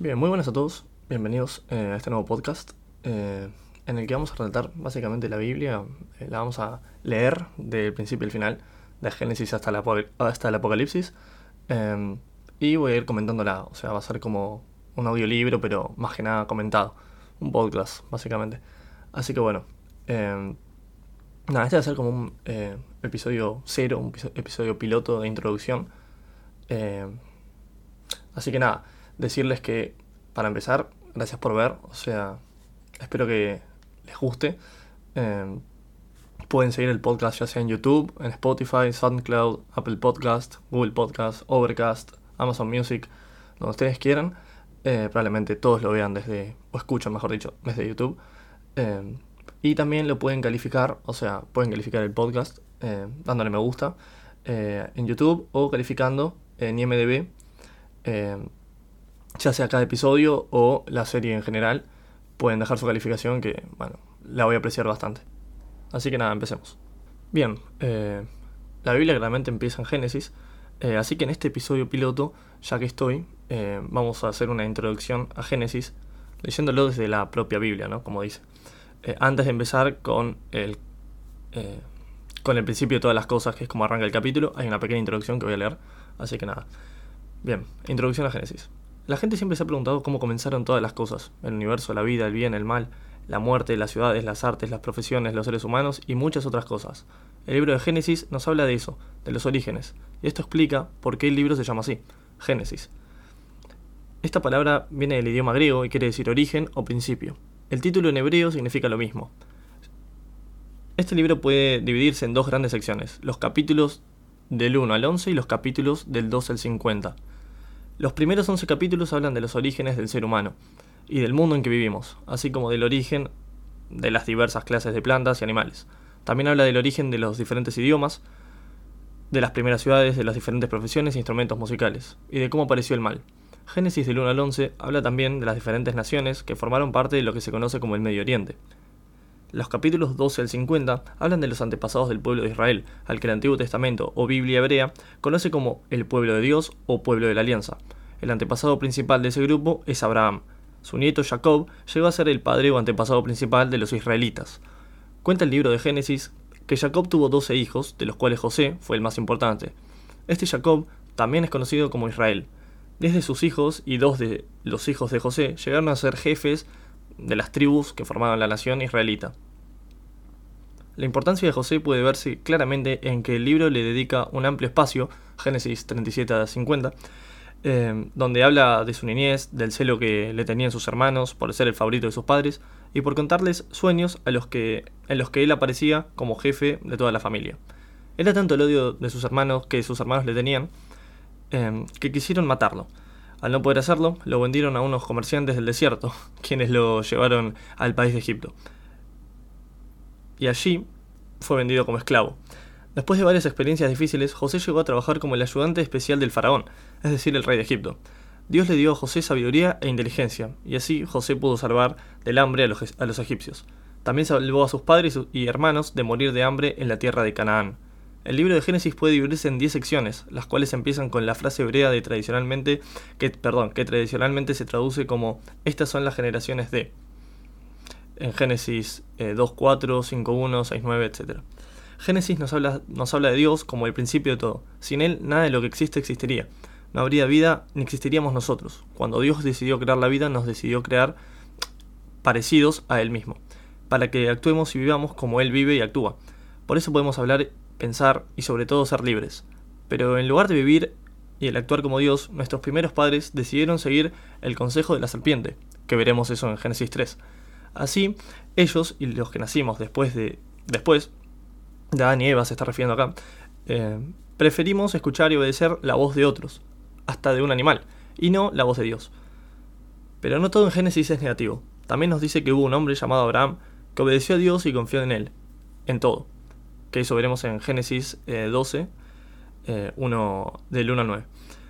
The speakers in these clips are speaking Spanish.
Bien, muy buenas a todos. Bienvenidos eh, a este nuevo podcast eh, en el que vamos a relatar básicamente la Biblia. Eh, la vamos a leer del principio al final, de Génesis hasta, la, hasta el Apocalipsis. y voy a ir comentándola. O sea, va a ser como un audiolibro, pero más que nada comentado. Un podcast, básicamente. Así que bueno. nada, este va a ser como un episodio cero, un episodio piloto de introducción. así que nada decirles que, para empezar, gracias por ver, o sea, espero que les guste. Em, pueden seguir el podcast ya sea en YouTube, en Spotify, SoundCloud, Apple Podcast, Google Podcast, Overcast, Amazon Music, donde ustedes quieran. Eh, probablemente todos lo vean desde, o escuchan mejor dicho, desde YouTube. Em, y también lo pueden calificar, o sea, pueden calificar el podcast eh, dándole me gusta eh, en YouTube o calificando en IMDB em, ya sea cada episodio o la serie en general, pueden dejar su calificación que, bueno, la voy a apreciar bastante. Así que nada, empecemos. Bien, eh, la Biblia claramente empieza en Génesis, eh, así que en este episodio piloto, ya que estoy, eh, vamos a hacer una introducción a Génesis, leyéndolo desde la propia Biblia, ¿no? Como dice. antes de empezar con el, con el principio de todas las cosas, que es como arranca el capítulo, hay una pequeña introducción que voy a leer, así que nada. Bien, introducción a Génesis. La gente siempre se ha preguntado cómo comenzaron todas las cosas, el universo, la vida, el bien, el mal, la muerte, las ciudades, las artes, las profesiones, los seres humanos y muchas otras cosas. El libro de Génesis nos habla de eso, de los orígenes, y esto explica por qué el libro se llama así, Génesis. Esta palabra viene del idioma griego y quiere decir origen o principio. El título en hebreo significa lo mismo. Este libro puede dividirse en dos grandes secciones, los capítulos del 1 al 11 y los capítulos del 2 al 50. Los primeros 11 capítulos hablan de los orígenes del ser humano y del mundo en que vivimos, así como del origen de las diversas clases de plantas y animales. También habla del origen de los diferentes idiomas, de las primeras ciudades, de las diferentes profesiones e instrumentos musicales, y de cómo apareció el mal. Génesis del 1 al 11 habla también de las diferentes naciones que formaron parte de lo que se conoce como el Medio Oriente. Los capítulos 12 al 50 hablan de los antepasados del pueblo de Israel, al que el Antiguo Testamento o Biblia hebrea conoce como el pueblo de Dios o pueblo de la alianza. El antepasado principal de ese grupo es Abraham. Su nieto Jacob llegó a ser el padre o antepasado principal de los israelitas. Cuenta el libro de Génesis que Jacob tuvo 12 hijos, de los cuales José fue el más importante. Este Jacob también es conocido como Israel. Desde sus hijos y dos de los hijos de José llegaron a ser jefes de las tribus que formaban la nación israelita. La importancia de José puede verse claramente en que el libro le dedica un amplio espacio, Génesis 37 a 50, eh, donde habla de su niñez, del celo que le tenían sus hermanos por ser el favorito de sus padres y por contarles sueños a los que, en los que él aparecía como jefe de toda la familia. Era tanto el odio de sus hermanos que sus hermanos le tenían eh, que quisieron matarlo. Al no poder hacerlo, lo vendieron a unos comerciantes del desierto, quienes lo llevaron al país de Egipto. Y allí fue vendido como esclavo. Después de varias experiencias difíciles, José llegó a trabajar como el ayudante especial del faraón, es decir, el rey de Egipto. Dios le dio a José sabiduría e inteligencia, y así José pudo salvar del hambre a los, egipcios. También salvó a sus padres y hermanos de morir de hambre en la tierra de Canaán. El libro de Génesis puede dividirse en 10 secciones, las cuales empiezan con la frase hebrea de tradicionalmente, que, perdón, que tradicionalmente se traduce como estas son las generaciones de. En Génesis 2, 4, 5, 1, 6, 9, etc. Génesis nos habla, nos habla de Dios como el principio de todo. Sin Él, nada de lo que existe existiría. No habría vida ni existiríamos nosotros. Cuando Dios decidió crear la vida, nos decidió crear parecidos a Él mismo, para que actuemos y vivamos como Él vive y actúa. Por eso podemos hablar pensar y sobre todo ser libres. Pero en lugar de vivir y el actuar como Dios, nuestros primeros padres decidieron seguir el consejo de la serpiente, que veremos eso en Génesis 3. Así, ellos y los que nacimos después de después de Adán y Eva se está refiriendo acá, eh, preferimos escuchar y obedecer la voz de otros, hasta de un animal, y no la voz de Dios. Pero no todo en Génesis es negativo. También nos dice que hubo un hombre llamado Abraham que obedeció a Dios y confió en él, en todo que eso veremos en Génesis 12, eh, 1, eh, del 1 al 9.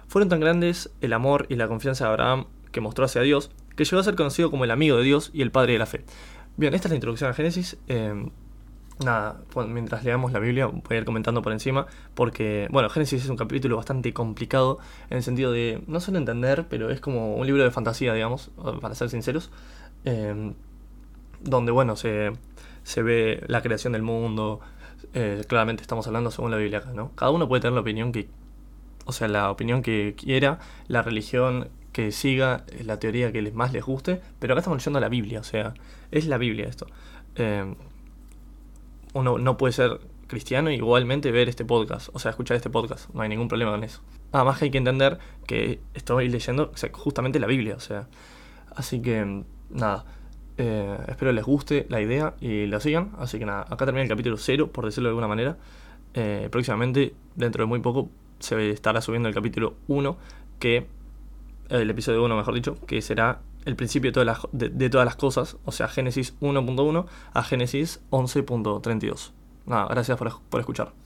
Fueron tan grandes el amor y la confianza de Abraham que mostró hacia Dios, que llegó a ser conocido como el amigo de Dios y el padre de la fe. Bien, esta es la introducción a Génesis. Eh, nada, mientras leamos la Biblia voy a ir comentando por encima, porque, bueno, Génesis es un capítulo bastante complicado en el sentido de no solo entender, pero es como un libro de fantasía, digamos, para ser sinceros, em, donde, bueno, se, se ve la creación del mundo, eh, claramente estamos hablando según la Biblia acá, ¿no? Cada uno puede tener la opinión que, o sea, la opinión que quiera, la religión que siga, la teoría que más les guste, pero acá estamos leyendo la Biblia, o sea, es la Biblia esto. Em, uno no puede ser cristiano y igualmente ver este podcast, o sea, escuchar este podcast, no hay ningún problema con eso. Además que hay que entender que estoy leyendo justamente la Biblia, o sea, así que nada, eh, espero les guste la idea y la sigan, así que nada, acá termina el capítulo 0, por decirlo de alguna manera. Eh, próximamente, dentro de muy poco, se estará subiendo el capítulo 1, que el episodio 1, mejor dicho, que será el principio de todas las, de, todas las cosas, o sea, Génesis 1.1 a Génesis 11.32. Nada, gracias por, por escuchar.